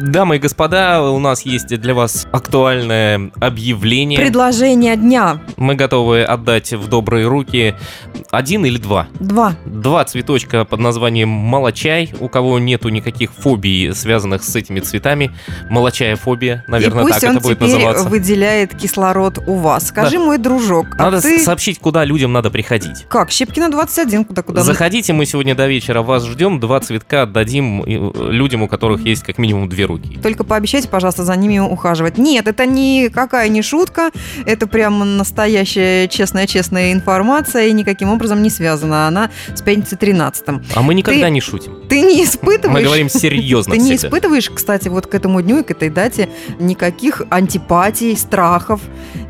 Дамы и господа, у нас есть для вас актуальное объявление. Предложение дня. Мы готовы отдать в добрые руки один или два? Два. Два цветочка под названием молочай. У кого нету никаких фобий, связанных с этими цветами. Молочая фобия, наверное, И пусть так он это будет теперь называться. выделяет кислород у вас. Скажи, Да. мой дружок, а Надо ты... сообщить, куда людям надо приходить. Как? Щепкина 21, куда куда? Заходите, мы сегодня до вечера вас ждем. Два цветка отдадим э, людям, у которых есть как минимум две руки. Только пообещайте, пожалуйста, за ними ухаживать. Нет, это никакая не шутка, это прям настоящая честная-честная информация и никаким образом не связана она с пятницей 13 А мы никогда Ты- не шутим. Ты не испытываешь... Мы говорим серьезно Ты не испытываешь, кстати, вот к этому дню и к этой дате никаких антипатий, страхов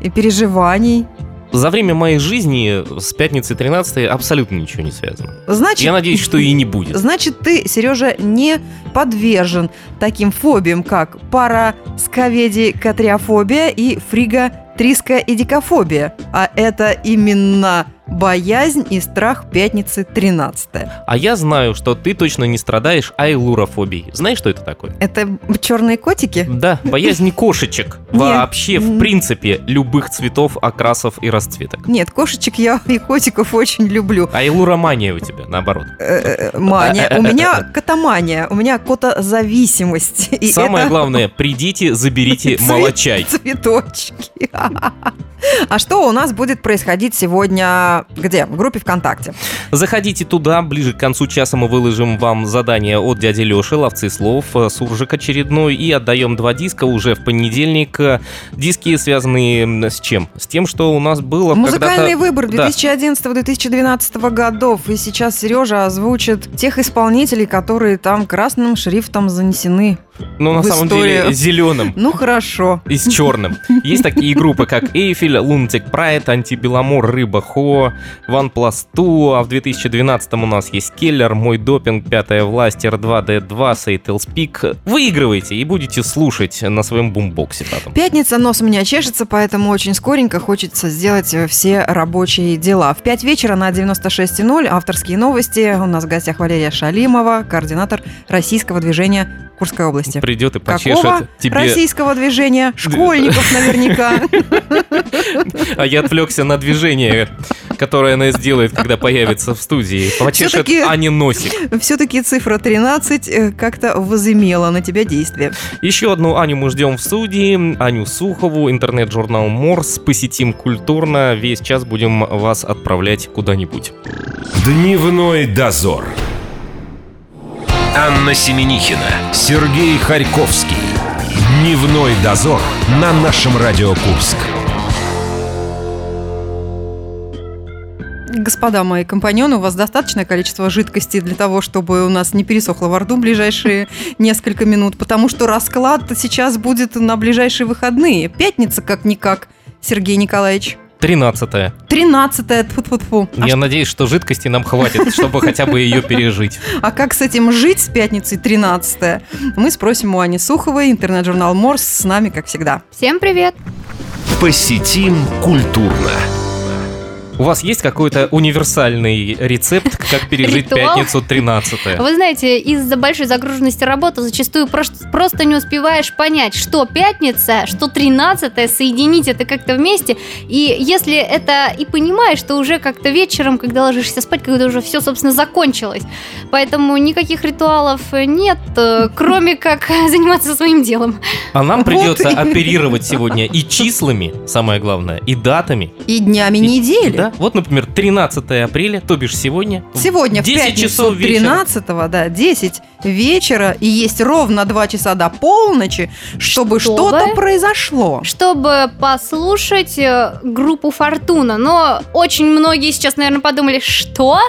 и переживаний? За время моей жизни с пятницы 13 абсолютно ничего не связано. Значит, Я надеюсь, что и не будет. Значит, ты, Сережа, не подвержен таким фобиям, как парасковедикатриофобия и фриго-трискоидикофобия. А это именно боязнь и страх пятницы 13 А я знаю, что ты точно не страдаешь айлурофобией. Знаешь, что это такое? Это черные котики? Да, боязнь кошечек. Вообще, в принципе, любых цветов, окрасов и расцветок. Нет, кошечек я и котиков очень люблю. Айлуромания у тебя, наоборот. Э, э, Мания. У меня котомания, у меня котозависимость. Самое главное, придите, заберите молочай. Цветочки. А что у нас будет происходить сегодня где? В группе ВКонтакте. Заходите туда, ближе к концу часа мы выложим вам задание от дяди Леши, ловцы слов, э, суржик очередной, и отдаем два диска уже в понедельник. Э, Диски связанные м, с чем? С тем, что у нас было Музыкальный выбор Да. 2011-2012 годов. И сейчас Сережа озвучит тех исполнителей, которые там красным шрифтом занесены. Ну, на самом историю. деле, зеленым. Ну хорошо. и с черным. Есть такие группы, как Эйфель, Лунтик Прайд, Антибеламор, Рыба Хо, Ван Пласту, а в 2012 у нас есть Келлер, Мой Допинг, Пятая Власть, R2D2, Сейтл Спик. Выигрывайте и будете слушать на своем бумбоксе потом. Пятница, нос у меня чешется, поэтому очень скоренько хочется сделать все рабочие дела. В 5 вечера на 96.0 авторские новости. У нас в гостях Валерия Шалимова, координатор российского движения Курской области. Придет и Какого почешет тебе. российского движения? Школьников наверняка. А я отвлекся на движение, которое она сделает, когда появится в студии. Почешет Всё-таки- Ани носик. Все-таки цифра 13 э, как-то возымела на тебя действие. Еще одну Аню мы ждем в студии. Аню Сухову, интернет-журнал Морс. Посетим культурно. Весь час будем вас отправлять куда-нибудь. Дневной дозор. Анна Семенихина, Сергей Харьковский. Дневной дозор на нашем Радио Курск. Господа мои компаньоны, у вас достаточное количество жидкости для того, чтобы у нас не пересохло во рту ближайшие несколько минут, потому что расклад сейчас будет на ближайшие выходные. Пятница как-никак, Сергей Николаевич. 13 13 тьфу-тьфу-тьфу. А, Я надеюсь, что жидкости нам хватит, чтобы хотя бы ее пережить. а как с этим жить с пятницей 13 Мы спросим у Ани Суховой, интернет-журнал Морс, с нами, как всегда. Всем привет! Посетим культурно. У вас есть какой-то универсальный рецепт, как пережить Ритуал? пятницу 13 Вы знаете, из-за большой загруженности работы зачастую просто, просто не успеваешь понять, что пятница, что 13 соединить это как-то вместе. И если это и понимаешь, то уже как-то вечером, когда ложишься спать, когда уже все, собственно, закончилось. Поэтому никаких ритуалов нет, э, кроме как заниматься своим делом. А нам придется оперировать сегодня и числами, самое главное, и датами. И днями И- недели. Да? Вот, например, 13 апреля, то бишь сегодня. Сегодня в 10 пятницу часов вечера. 13 да, 10 вечера, и есть ровно 2 часа до полночи, чтобы Чтобы? что-то произошло. чтобы послушать э, группу Фортуна. Но очень многие сейчас, наверное, подумали, что?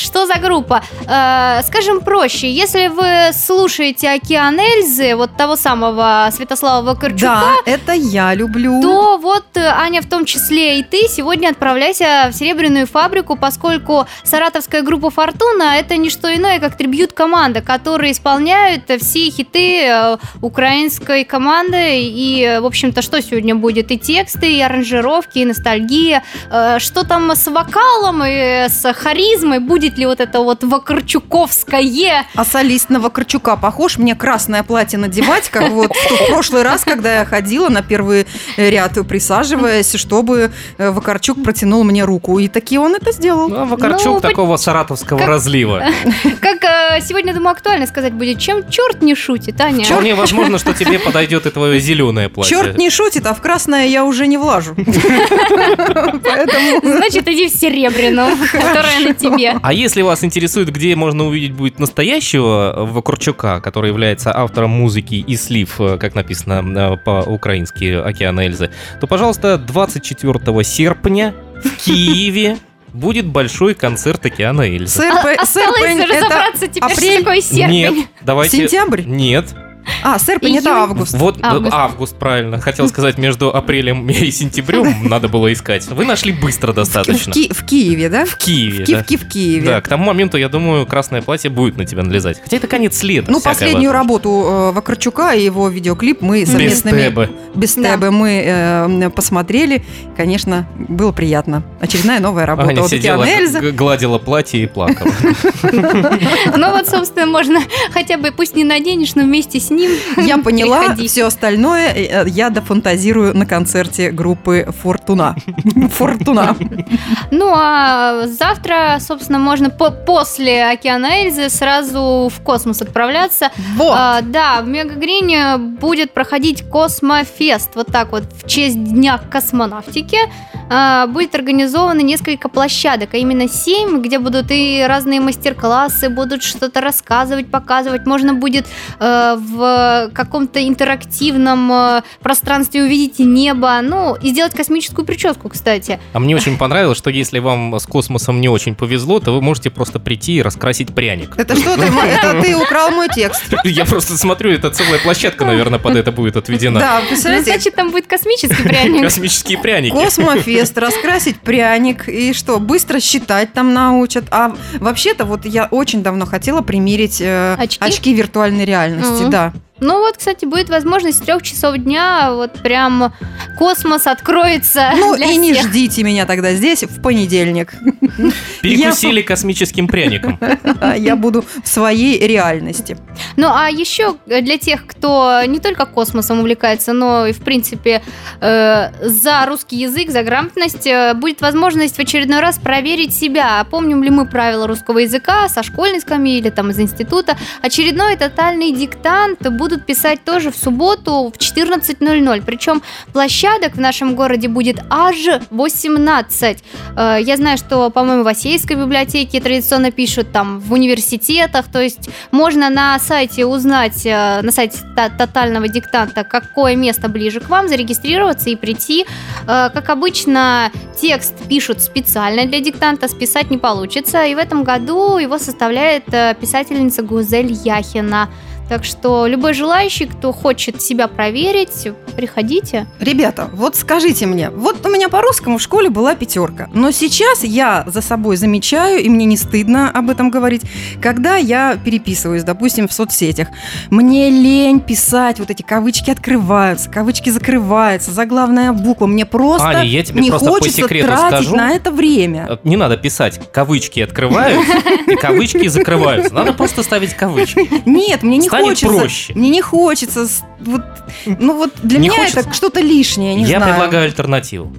Что за группа? Э, скажем проще, если вы слушаете «Океан Эльзы», вот того самого Святослава Вакарчука, Да, это я люблю. то вот, э, Аня, в том числе и ты, сегодня отправляйся в Серебряную фабрику, поскольку саратовская группа «Фортуна» — это не что иное, как трибьют-команда, которые исполняют все хиты э, украинской команды. И, в общем-то, что сегодня будет? И тексты, и аранжировки, и ностальгия. Э, Что там с вокалом и с харизмой? Будет ли вот это вот вакарчуковское? А солист на Вакарчука похож? Мне красное платье надевать, как вот в прошлый раз, когда я ходила на первый ряд, присаживаясь, чтобы э, Вакарчук протянул мне руку. И таки он это сделал. Ну, а Вакарчук Ну, такого саратовского как- разлива. Как э, сегодня, думаю, актуально сказать будет, чем черт не шутит, Аня? Вполне возможно, что тебе подойдет и твое зеленое платье. Черт не шутит, а в красное я уже не влажу. Значит, иди в серебряную, которая на тебе. А если вас интересует, где можно увидеть будет настоящего Вакурчука, который является автором музыки и слив, э, как написано э, по-украински «Океан Эльзы», то, пожалуйста, 24 серпня в Киеве будет большой концерт «Океана Эльзы». П- сэр Осталось это разобраться теперь, что апрель? такое серпень. Нет, давайте... Сентябрь? Нет. А, серпень это Июнь. август. Вот Август. август. правильно. Хотел сказать, между апрелем и сентябрем надо было искать. Вы нашли быстро В, достаточно. Ки- в Киеве, да? В Киеве, В да. Киевке в Киеве. Да, к тому моменту, я думаю, красное платье будет на тебя налезать. Хотя это конец лета. Ну, последнюю работу э, Вакарчука и его видеоклип мы Без совместными... Тэбы. Без Да. Тэбы мы э, посмотрели. Конечно, было приятно. Очередная новая работа Аня от сидела, г- гладила платье и плакала. Ну вот, собственно, можно хотя бы, пусть не наденешь, но вместе с ним Я поняла, приходи. все остальное э, я дофантазирую на концерте группы Фортуна. Фортуна. Ну, а завтра, собственно, можно по- после Океана Эльзы сразу в космос отправляться. Вот. А, да, в Мегагрине будет проходить Космофест, вот так вот, в честь Дня космонавтики. А, будет организовано несколько площадок, а именно семь, где будут и разные мастер-классы, будут что-то рассказывать, показывать. Можно будет э, в каком-то интерактивном э, пространстве увидеть небо, ну, и сделать космическую прическу, кстати. А мне очень понравилось, что если вам с космосом не очень повезло, то вы можете просто прийти и раскрасить пряник. Это что ты? Это ты украл мой текст. Я просто смотрю, это целая площадка, наверное, под это будет отведена. Да, Ну, представляете, значит, там будет космический пряник. Космические пряники. Космофест, раскрасить пряник и что, быстро считать там научат. А вообще-то вот я очень давно хотела примерить э, Очки? виртуальной реальности, Мгм. да. Ну вот, кстати, будет возможность с трех часов дня вот прям космос откроется Ну и не всех. ждите меня тогда здесь в понедельник. Перекусили космическим пряником. Я буду в своей реальности. Ну а еще для тех, кто не только космосом увлекается, но и в принципе э, за русский язык, за грамотность, э, будет возможность в очередной раз проверить себя. Помним ли мы правила русского языка со школьной скамьи или там из института. Очередной тотальный диктант будут писать тоже в субботу в 14.00. Причем площадок в нашем городе будет аж 18. Э, Я знаю, что, по-моему, в Осейской библиотеке традиционно пишут там в университетах, то есть можно на сайте узнать, э, на сайте то- тотального диктанта, какое место ближе к вам, зарегистрироваться и прийти. Э, Как обычно, текст пишут специально для диктанта, списать не получится. И в этом году его составляет э, писательница Гузель Яхина. Так что любой желающий, кто хочет себя проверить, приходите. Ребята, вот скажите мне, вот у меня по русскому в школе была пятерка, но сейчас я за собой замечаю, и мне не стыдно об этом говорить, когда я переписываюсь, допустим, в соцсетях, мне лень писать, вот эти кавычки открываются, кавычки закрываются, заглавная буква, мне просто Аня, я тебе не просто по хочется секрету тратить скажу. на это время. Э, Не надо писать кавычки открывают и кавычки закрываются. Надо просто ставить кавычки. Нет, мне не Станет хочется. проще. Мне не хочется. Вот, ну вот для Не меня хочется? это что-то лишнее, не Я знаю. предлагаю альтернативу.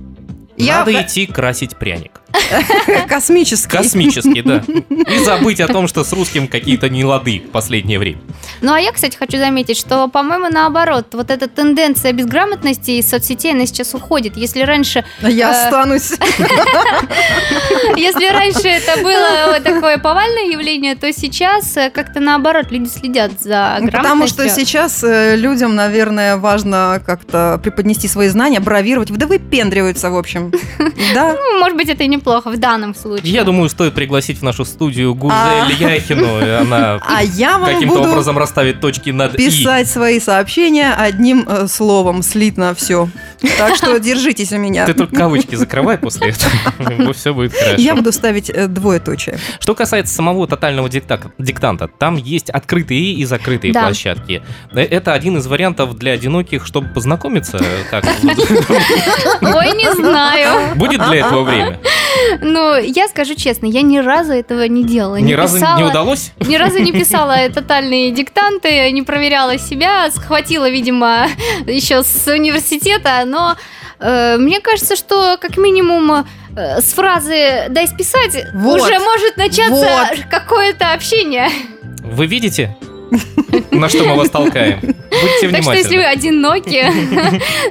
Я Надо идти красить пряник. космический. Космический, да. И забыть о том, что с русским какие-то нелады в последнее время. Ну а я, кстати, хочу заметить, что, по-моему, наоборот, вот эта тенденция безграмотности из соцсетей, она сейчас уходит. Если раньше, Я Э, останусь. если раньше это было вот такое повальное явление, то сейчас э, как-то наоборот люди следят за Ну, Потому что грамотностью. сейчас э, людям, наверное, важно как-то преподнести свои знания, бравировать. Да выпендриваются, в общем. Да. Ну, может быть, это и неправильно, неплохо в данном случае. Я думаю, стоит пригласить в нашу студию Гузель Яхину, и она А каким-то образом расставит точки над «и». писать свои сообщения одним э, словом, слитно все. Так что держитесь у меня. Ты только кавычки закрывай после этого, все будет хорошо. Я буду ставить э, двоеточие. Что касается самого тотального диктанта, там есть открытые и закрытые Да. площадки. Э, Это один из вариантов для одиноких, чтобы познакомиться. Как? Ой, не знаю. Будет для этого время? Ну, я скажу честно, я ни разу этого не делала. Ни разу не писала- удалось? Ни разу не писала тотальные диктанты, не проверяла себя, схватила, видимо, еще с университета, но э, мне кажется, что как минимум э, с фразы «дай списать» Вот. уже может начаться Вот. какое-то общение. Вы видите, на что мы вас толкаем? Будьте Так что если вы внимательны. одиноки,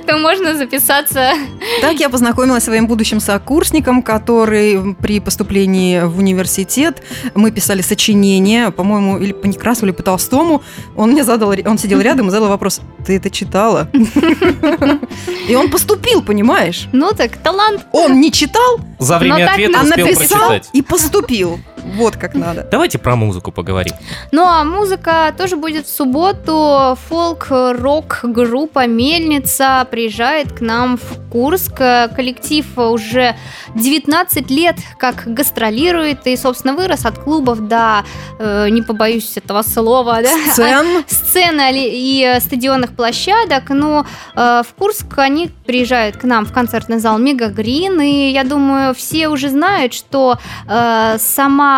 то можно записаться. Так я познакомилась с своим будущим сокурсником, который при поступлении в университет, мы писали сочинение, по-моему, или по Некрасову, или по Толстому. Он мне задал, он сидел рядом и задал вопрос, ты это читала? И он поступил, понимаешь? Ну так, талант. Он не читал, За время ответа а успел написал прочитать. и поступил. Вот как надо. Давайте про музыку поговорим. Ну а музыка тоже будет в субботу. Фолк-рок группа Мельница приезжает к нам в Курск. Коллектив уже 19 лет как гастролирует и, собственно, вырос от клубов до, э, не побоюсь этого слова, да, Сцен. сцены и стадионных площадок. Но э, в Курск они приезжают к нам в концертный зал Мега Грин. И я думаю, все уже знают, что э, сама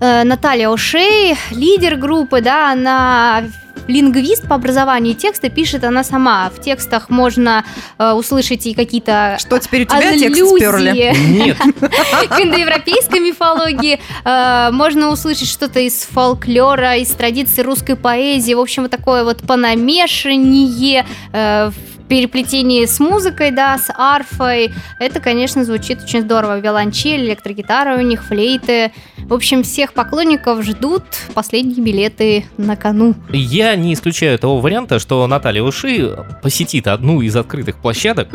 э, Наталья Ошей, лидер группы, да, она лингвист по образованию, и тексты пишет она сама. В текстах можно э, услышать и какие-то Что теперь у тебя текст сперли? Нет, к индоевропейской мифологии. Э, Можно услышать что-то из фольклора, из традиций русской поэзии. В общем, вот такое вот понамешание э, в переплетении с музыкой, да, с арфой. Это, конечно, звучит очень здорово. Виолончель, электрогитара у них, флейты. В общем, всех поклонников ждут последние билеты на кону. я не исключаю того варианта, что Наталья Уши посетит одну из открытых площадок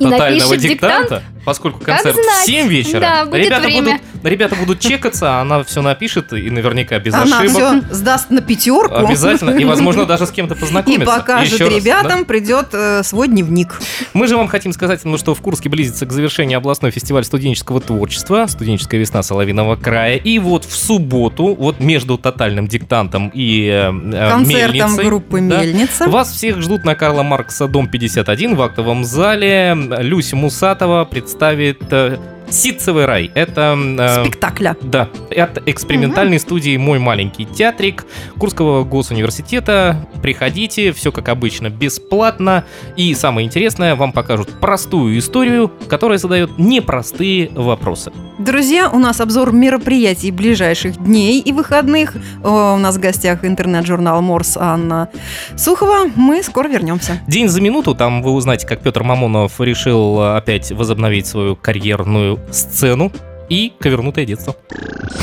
И тотального диктанта, поскольку Как концерт в 7 вечера. Да, будет ребята, время. будут, ребята будут чекаться, она все напишет и наверняка без Она ошибок. все сдаст на пятерку. Обязательно. И, возможно, даже с кем-то И познакомиться. покажет Еще раз, ребятам, придет э, свой дневник. да. Мы же вам хотим сказать, ну, что в Курске близится к завершению областной фестиваль студенческого творчества, студенческая весна Соловиного края. И вот в субботу, вот между тотальным диктантом и э, э, Концертом Мельницей, группы да, Мельница. Вас всех ждут на Карла Маркса, дом 51 в актовом зале. Люся Мусатова представит э, «Ситцевый рай». Это... э, Спектакля. Да, от экспериментальной студии «Мой маленький театрик» Курского госуниверситета. Приходите, все как обычно, бесплатно. И самое интересное, вам покажут простую историю, которая задает непростые вопросы. Друзья, у нас обзор мероприятий ближайших дней и выходных. О, У нас в гостях интернет-журнал Морс Анна Сухова. Мы скоро вернемся. День за минуту, там вы узнаете, как Петр Мамонов решил э, опять возобновить свою карьерную сцену и ковернутое детство.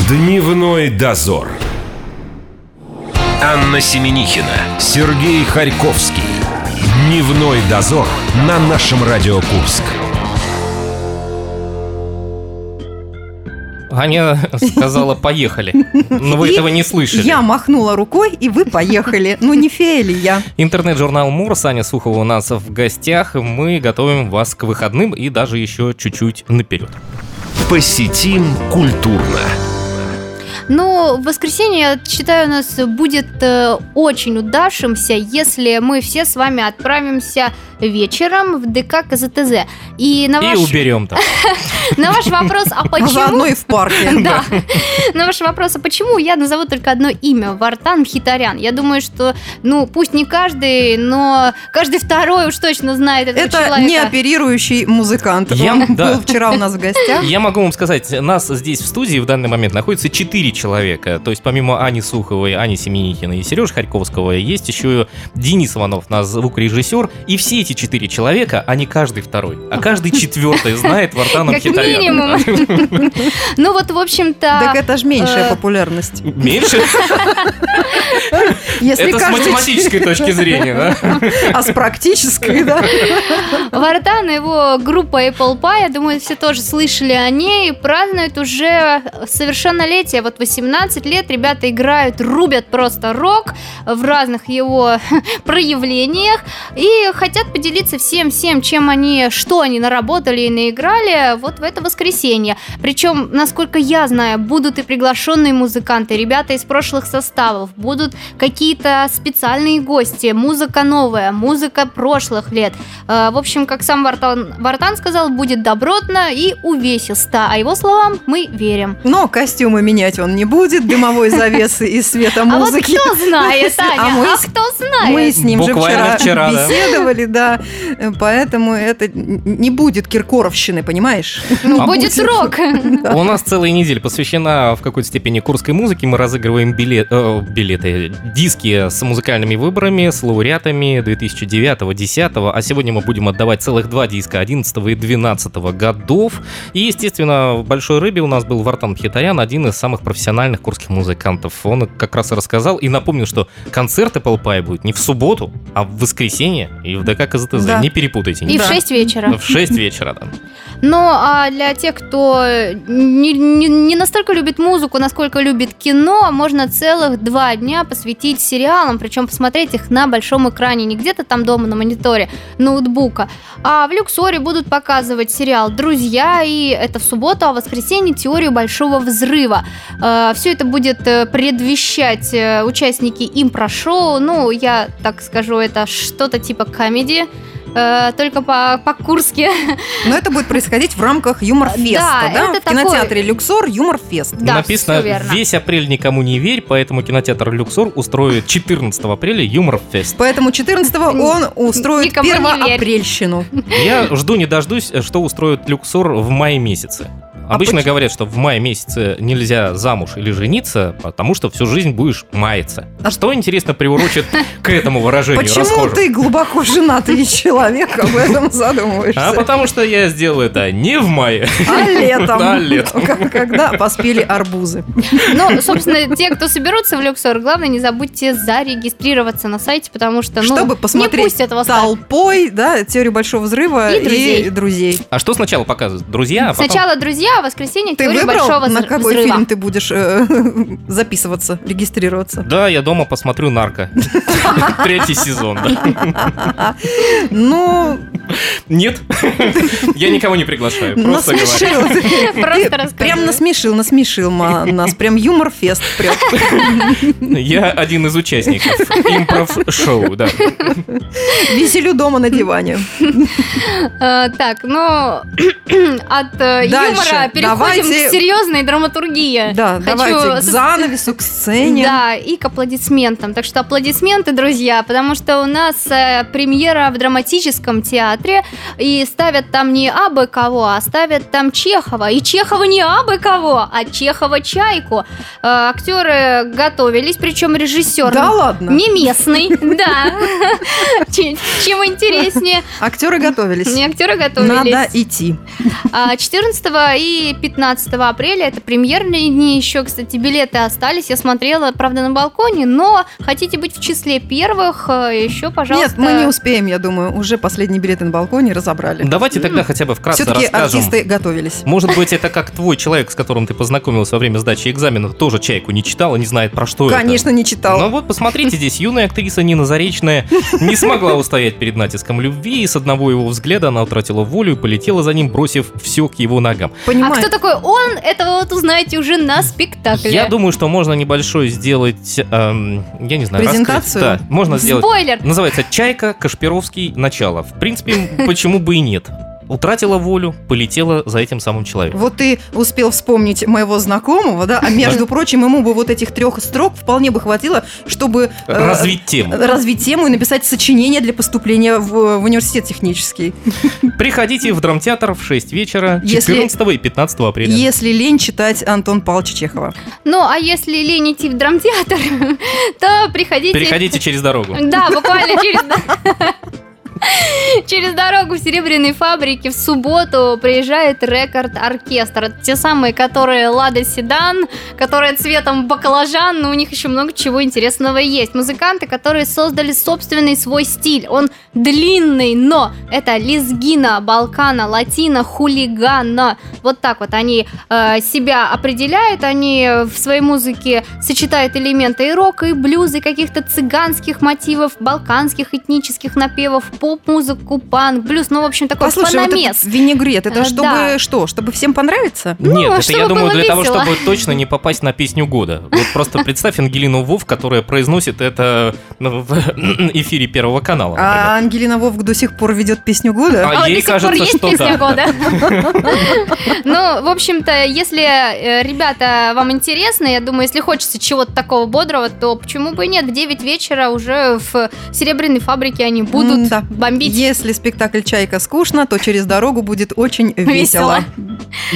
Дневной дозор. Анна Семенихина, Сергей Харьковский. Дневной дозор на нашем Радио Курск. Аня сказала «поехали», но вы И этого не слышали. Я махнула рукой, и вы поехали. Ну, не фея ли я? Интернет-журнал Мур, Саня Сухова у нас в гостях. Мы готовим вас к выходным и даже еще чуть-чуть наперед. Посетим культурно. Но в воскресенье, считаю, у нас будет э, очень удавшимся, если мы все с вами отправимся вечером в ДК КЗТЗ. И, на ваш... и уберем там. На ваш вопрос, а почему... Заодно в парке. Да. На ваш вопрос, а почему, я назову только одно имя. Вартан Хитарян. Я думаю, что, ну, пусть не каждый, но каждый второй уж точно знает этого человека. Это не оперирующий музыкант. Он был вчера у нас в гостях. Я могу вам сказать, нас здесь в студии в данный момент находится четыре три человека. То есть помимо Ани Суховой, Ани Семеникиной и Сережи Харьковского есть еще и Денис Иванов, наш звукорежиссер. И все эти четыре человека, а не каждый второй, а каждый четвертый знает Вартана Хитаряна. Ну вот, в общем-то... Так это же меньшая э, популярность. Меньше? Это с математической точки зрения, да? А с практической, да? Вартан, его группа Apple Pie, я думаю, все тоже слышали о ней, празднует уже совершеннолетие. Вот 18 лет ребята играют, рубят просто рок в разных его проявлениях и хотят поделиться всем-всем, чем они, что они наработали и наиграли вот в это воскресенье. Причем, насколько я знаю, будут и приглашенные музыканты, ребята из прошлых составов, будут какие-то специальные гости, музыка новая, музыка прошлых лет. Э, В общем, как сам Вартан, Вартан сказал, будет добротно и увесисто. А его словам мы верим. Но костюмы менять он не будет, дымовой завесы и света А вот музыки. кто знает, А Аня? мы А с- кто знает? Мы с ним же Буквально вчера, вчера, да. беседовали, да. Поэтому это не будет киркоровщины, понимаешь? Ну, А будет будет. рок. У нас целая неделя посвящена в какой-то степени курской музыке. Мы разыгрываем билет, э, билеты, диски с музыкальными выборами, с лауреатами 2009, 10, а сегодня мы будем отдавать целых два диска 11 и 12 годов. И, естественно, в «Большой рыбе» у нас был Вартан Хитарян, один из самых профессиональных курских музыкантов. Он как раз и рассказал и напомнил, что концерт Apple Pie будет не в субботу, а в воскресенье и в ДК КЗТЗ. Да. Не перепутайте. И в Да. 6 вечера. В 6 вечера, да. Ну, а для тех, кто не, не- не настолько любит музыку, насколько любит кино, можно целых два дня посвятить сериалам, причем посмотреть их на большом экране, не где-то там дома на мониторе ноутбука, а в Люксоре будут показывать сериал «Друзья», и это в субботу, а в воскресенье «Теорию большого взрыва». Все это будет э, предвещать э, участники импро-шоу, ну, я так скажу, это что-то типа комедии, э, только по- по-курски. Но это будет происходить в рамках юмор-феста, Да, да? это В кинотеатре «Люксор» юмор-фест. Да, Написано. «Весь апрель никому не верь», поэтому кинотеатр «Люксор» устроит 14 апреля юмор-фест. Поэтому 14-го он устроит Никому не верь. первоапрельщину. Я жду не дождусь, что устроит «Люксор» в мае месяце. Обычно поч- говорят, что в мае месяце нельзя замуж или жениться, потому что всю жизнь будешь маяться. А что, интересно, приурочит к этому выражению Почему расхожему? ты глубоко женатый человек об этом задумываешься? А потому что я сделал это не в мае. А летом? А летом. Когда поспели арбузы. Ну, собственно, те, кто соберутся в Люксор, главное, не забудьте зарегистрироваться на сайте, потому что, ну, Чтобы не посмотреть пустят вас так. толпой, да, теорию большого взрыва И друзей. и друзей. А что сначала показывают? Друзья, а потом... Сначала «Друзья», а в воскресенье Ты «Теория выбрал, большого на какой взрыва». фильм ты будешь э, записываться, регистрироваться? Да, я дома посмотрю «Нарко». Третий сезон, да. Ну, Нет, я никого не приглашаю, просто говорю. Прям насмешил, насмешил нас. Прям юмор-фест. Я один из участников импров-шоу, да. Веселю дома на диване. Э, Так, ну, от э, Переходим Давайте- к серьезной драматургии. Да, Хочу давайте к занавесу, к сцене. Да, и к аплодисментам. Так что аплодисменты, друзья, потому что у нас э, премьера в драматическом театре, и ставят там не абы кого, а ставят там Чехова. И Чехова не абы кого, а Чехова Чайку. Э, актеры готовились, причем режиссер Да ладно? не местный, да. Чем интереснее. Актеры готовились. Не актеры готовились. Надо идти. А 14 и 15 апреля это премьерные дни. Еще, кстати, билеты остались. Я смотрела, правда, на балконе, но хотите быть в числе первых, э, еще, пожалуйста. Нет, мы не успеем, я думаю. Уже последние билеты на балконе разобрали. Давайте тогда хотя бы вкратце Все-таки расскажем. артисты готовились. Может быть, это как твой человек, с которым ты познакомился во время сдачи экзамена, тоже чайку не читал и не знает, про что это. Конечно, не читал. Ну вот, посмотрите, здесь юная актриса Нина Заречная не смогла устоять перед натиском любви, и с одного его взгляда она утратила волю и полетела за ним, бросив все к его ногам. А Понимаешь? кто такой он, этого вот узнаете уже на спектакле. Я думаю, что можно небольшой сделать, эм, я не знаю, Презентацию? раскрыть. Да, можно сделать. Спойлер. Называется «Чайка. Кашпировский. Начало». В принципе, почему бы и нет. Утратила волю, полетела за этим самым человеком. Вот ты успел вспомнить моего знакомого, да, а между прочим, ему бы вот этих трех строк вполне бы хватило, чтобы э, Развить тему. развить тему и написать сочинение для поступления в, в университет технический. Приходите в драмтеатр в 6 вечера Если- 14 и 15 апреля. Если лень читать Антон Павловича Чехова. Ну, а если лень идти в драмтеатр, то приходите... Переходите через дорогу. Да, буквально через... Через дорогу в Серебряной фабрике в субботу приезжает рекорд-оркестр. Те самые, которые Лада Седан, которые цветом баклажан, но у них еще много чего интересного есть. Музыканты, которые создали собственный свой стиль. Он длинный, но это лезгина, балкана, латина, хулигана. Вот так вот они э, себя определяют. Они в своей музыке сочетают элементы и рока, и блюза, и каких-то цыганских мотивов, балканских этнических напевов, поп-музыку, панк, блюз. Ну, в общем, такой Послушай, вот фаномес. этот винегрет, это Э, чтобы да. что? Чтобы всем понравиться? Нет, это чтобы я думаю для того, весело. чтобы точно не попасть на песню года. Вот просто представь Ангелину Вов, которая произносит это ну, в эфире Первого канала. А. Ангелина Вовк до сих пор ведет песню года? А вот ей до сих пор кажется, есть что песня да. года. Ну, в общем-то, если, э, ребята, вам интересно, я думаю, если хочется чего-то такого бодрого, то почему бы и нет? В 9 вечера уже в Серебряной фабрике они будут М-да. Бомбить. Если спектакль «Чайка» скучно, то через дорогу будет очень весело. Весело.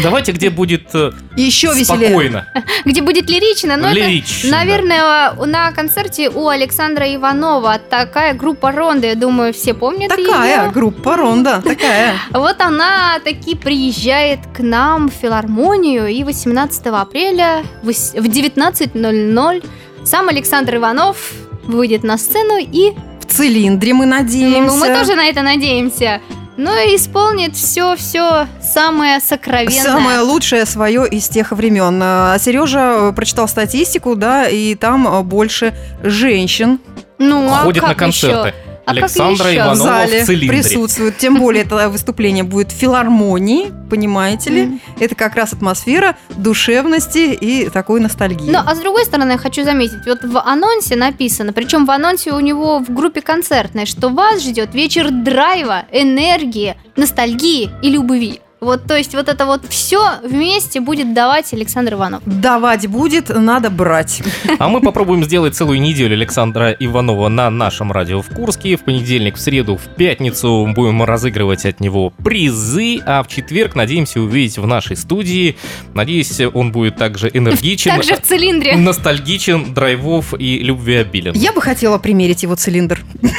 Давайте, где будет э, еще веселее. спокойно, Где будет лирично, но это, лирично. наверное, на концерте у Александра Иванова такая группа Ронда, я думаю, все помнят Такая её. группа Ронда, такая. Вот она таки приезжает к нам в филармонию, и 18 апреля в 19.00 сам Александр Иванов выйдет на сцену и, В цилиндре мы надеемся. ну, мы тоже на это надеемся, ну и исполнит все-все самое сокровенное. Самое лучшее свое из тех времен. А Сережа прочитал статистику, да, и там э, больше женщин ну, а Ходит как на концерты. еще? А как Александра еще? в Иванова зале в цилиндре. присутствуют. Тем более это выступление будет в филармонии, понимаете ли? Это как раз атмосфера душевности и такой ностальгии. Ну, а с другой стороны, я хочу заметить, вот в анонсе написано, причем в анонсе у него в группе концертной, что вас ждет вечер драйва, энергии, ностальгии и любви. Вот, то есть вот это вот все вместе будет давать Александр Иванов. Давать будет, надо брать. А мы попробуем сделать целую неделю Александра Иванова на нашем радио в Курске. В понедельник, в среду, в пятницу будем разыгрывать от него призы, а в четверг надеемся увидеть в нашей студии. Надеюсь, он будет также энергичен, Также в цилиндре. ностальгичен, драйвов и любвеобилен. Я бы хотела примерить его цилиндр.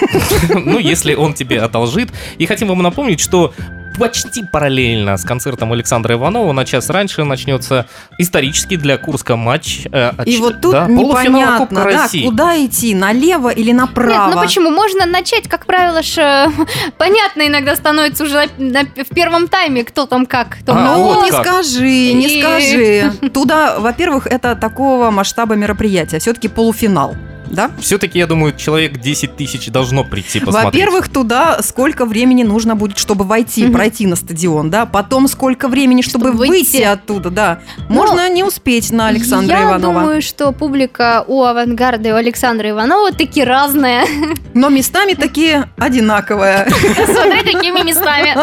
Ну, если он тебе одолжит. И хотим вам напомнить, что почти параллельно с концертом Александра Иванова на час раньше начнется исторический для Курска матч. э, И вот тут да, непонятно, Кубка да, России. куда идти, налево или направо? Нет, ну почему? Можно начать, как правило, ж, э, понятно иногда становится уже на- на- в первом тайме, кто там как. Кто А, Ну, вот не как. скажи, не И- скажи. Туда, во-первых, это такого масштаба мероприятия. Все-таки полуфинал. Да? Все-таки, я думаю, человек 10 тысяч должно прийти посмотреть. Во-первых, туда сколько времени нужно будет, чтобы войти, Мгм. пройти на стадион, да? Потом сколько времени, чтобы, Чтобы выйти. выйти. оттуда, да? Но Можно не успеть на Александра Я Иванова. думаю, что публика у авангарда и у Александра Иванова таки разная. Но местами такие одинаковые. Смотри, какими местами.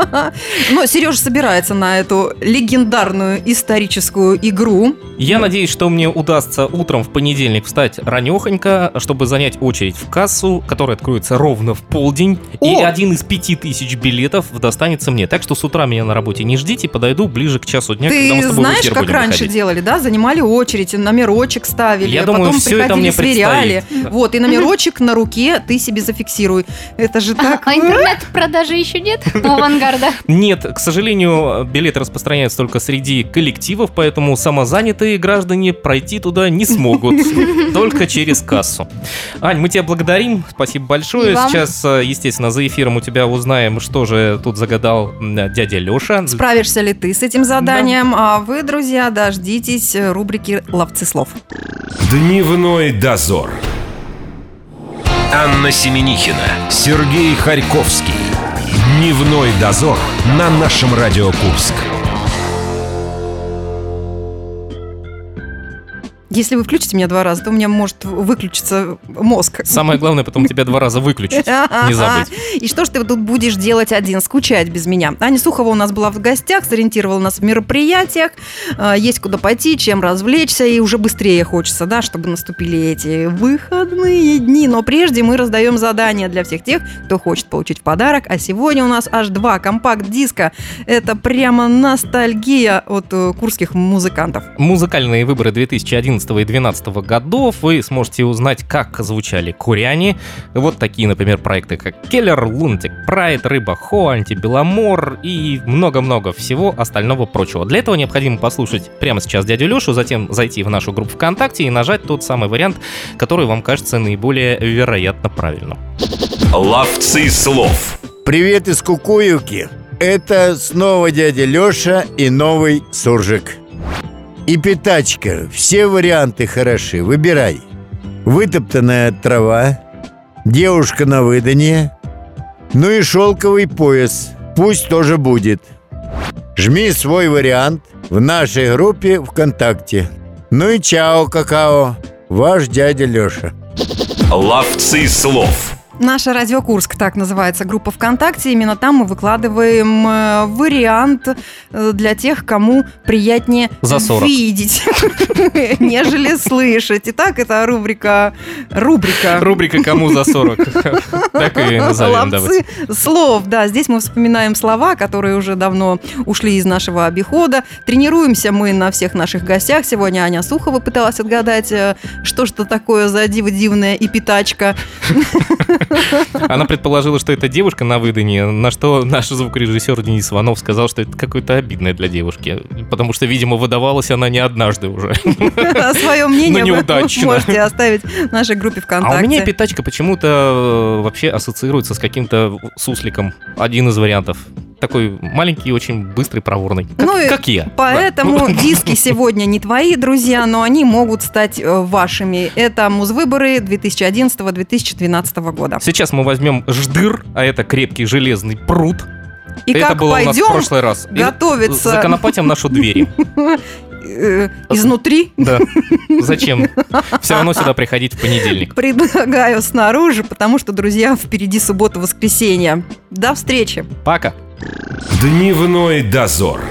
Но Сережа собирается на эту легендарную историческую игру. Я надеюсь, что мне удастся утром в понедельник встать ранехонько, чтобы занять очередь в кассу, которая откроется ровно в полдень. И О! один из пяти тысяч билетов достанется мне. Так что с утра меня на работе не ждите, подойду ближе к часу дня, когда мы Ты с тобой в знаешь, эфир как будем раньше выходить. делали, да? Занимали очередь, номерочек ставили, Я потом думаю, все это приходили, мне сверяли. предстоит. Вот, и номерочек на руке ты себе зафиксируй. Это же так... А интернет-продажи еще нет у авангарда? Нет, к сожалению, билеты распространяются только среди коллективов, поэтому самозанятые граждане пройти туда не смогут, только через кассу. Ань, мы тебя благодарим, спасибо большое. И вам. Сейчас, э, естественно, за эфиром у тебя узнаем, что же тут загадал дядя Леша. Справишься ли ты с этим заданием? А вы, друзья, дождитесь рубрики «Ловцы слов». Дневной дозор. Анна Семенихина, Сергей Харьковский. Дневной дозор на нашем Радио Курск. Если вы включите меня два раза, то у меня может выключиться мозг. Самое главное, потом тебя два раза выключить. Не забыть. И что ж ты тут будешь делать один, скучать без меня? Аня Сухова у нас была в гостях, сориентировала нас в мероприятиях. А, Есть куда пойти, чем развлечься, и уже быстрее хочется, да, чтобы наступили эти выходные дни. Но прежде мы раздаем задания для всех тех, кто хочет получить в подарок. А сегодня у нас аж два компакт-диска. Это прямо ностальгия от э, курских музыкантов. Музыкальные выборы 2011 и 2012 годов вы сможете узнать, как звучали куряне. Вот такие, например, проекты, как Келлер, Лунтик, Прайд, Рыба Хо, Антибеломор и много-много всего остального прочего. Для этого необходимо послушать прямо сейчас дядю Лешу, затем зайти в нашу группу ВКонтакте и нажать тот самый вариант, который вам кажется наиболее вероятно правильным. Ловцы слов. Привет из Кукуевки. Это снова дядя Лёша и новый суржик. И пятачка. Все варианты хороши. Выбирай. Вытоптанная трава, девушка на выданье, ну и шелковый пояс. Пусть тоже будет. Жми свой вариант в нашей группе ВКонтакте. Ну и чао, какао. Ваш дядя Лёша. Ловцы слов. Наша Радио Курск, так называется группа ВКонтакте. Именно там мы выкладываем э, вариант э, для тех, кому приятнее За 40. видеть, нежели слышать. Итак, это рубрика... Рубрика. Рубрика «Кому за 40?» Так и назовем, давайте. Слов, да. Здесь мы вспоминаем слова, которые уже давно ушли из нашего обихода. Тренируемся мы на всех наших гостях. Сегодня Аня Сухова пыталась отгадать, э, что же это такое за диво-дивная и питачка. Она предположила, что это девушка на выданье, на что наш звукорежиссер Денис Иванов сказал, что это какое-то обидное для девушки. Потому что, видимо, выдавалась она не однажды уже. Свое мнение Ну, вы можете оставить в нашей группе А ВКонтакте. у меня питачка почему-то э, вообще ассоциируется с каким-то сусликом. Один из вариантов. Такой маленький, очень быстрый, проворный. Как, Ну и как я. Поэтому диски сегодня не твои, друзья, но они могут стать э, вашими. Это музвыборы 2011-2012 года. Сейчас мы возьмем ждыр, а это крепкий железный пруд. И это как было у нас в пойдем прошлый раз. И готовиться Законопатим нашу дверь. э, изнутри, Да. Зачем? Все равно сюда приходить в понедельник. предлагаю снаружи, потому что, друзья, впереди суббота-воскресенье. До встречи! Пока. Дневной дозор.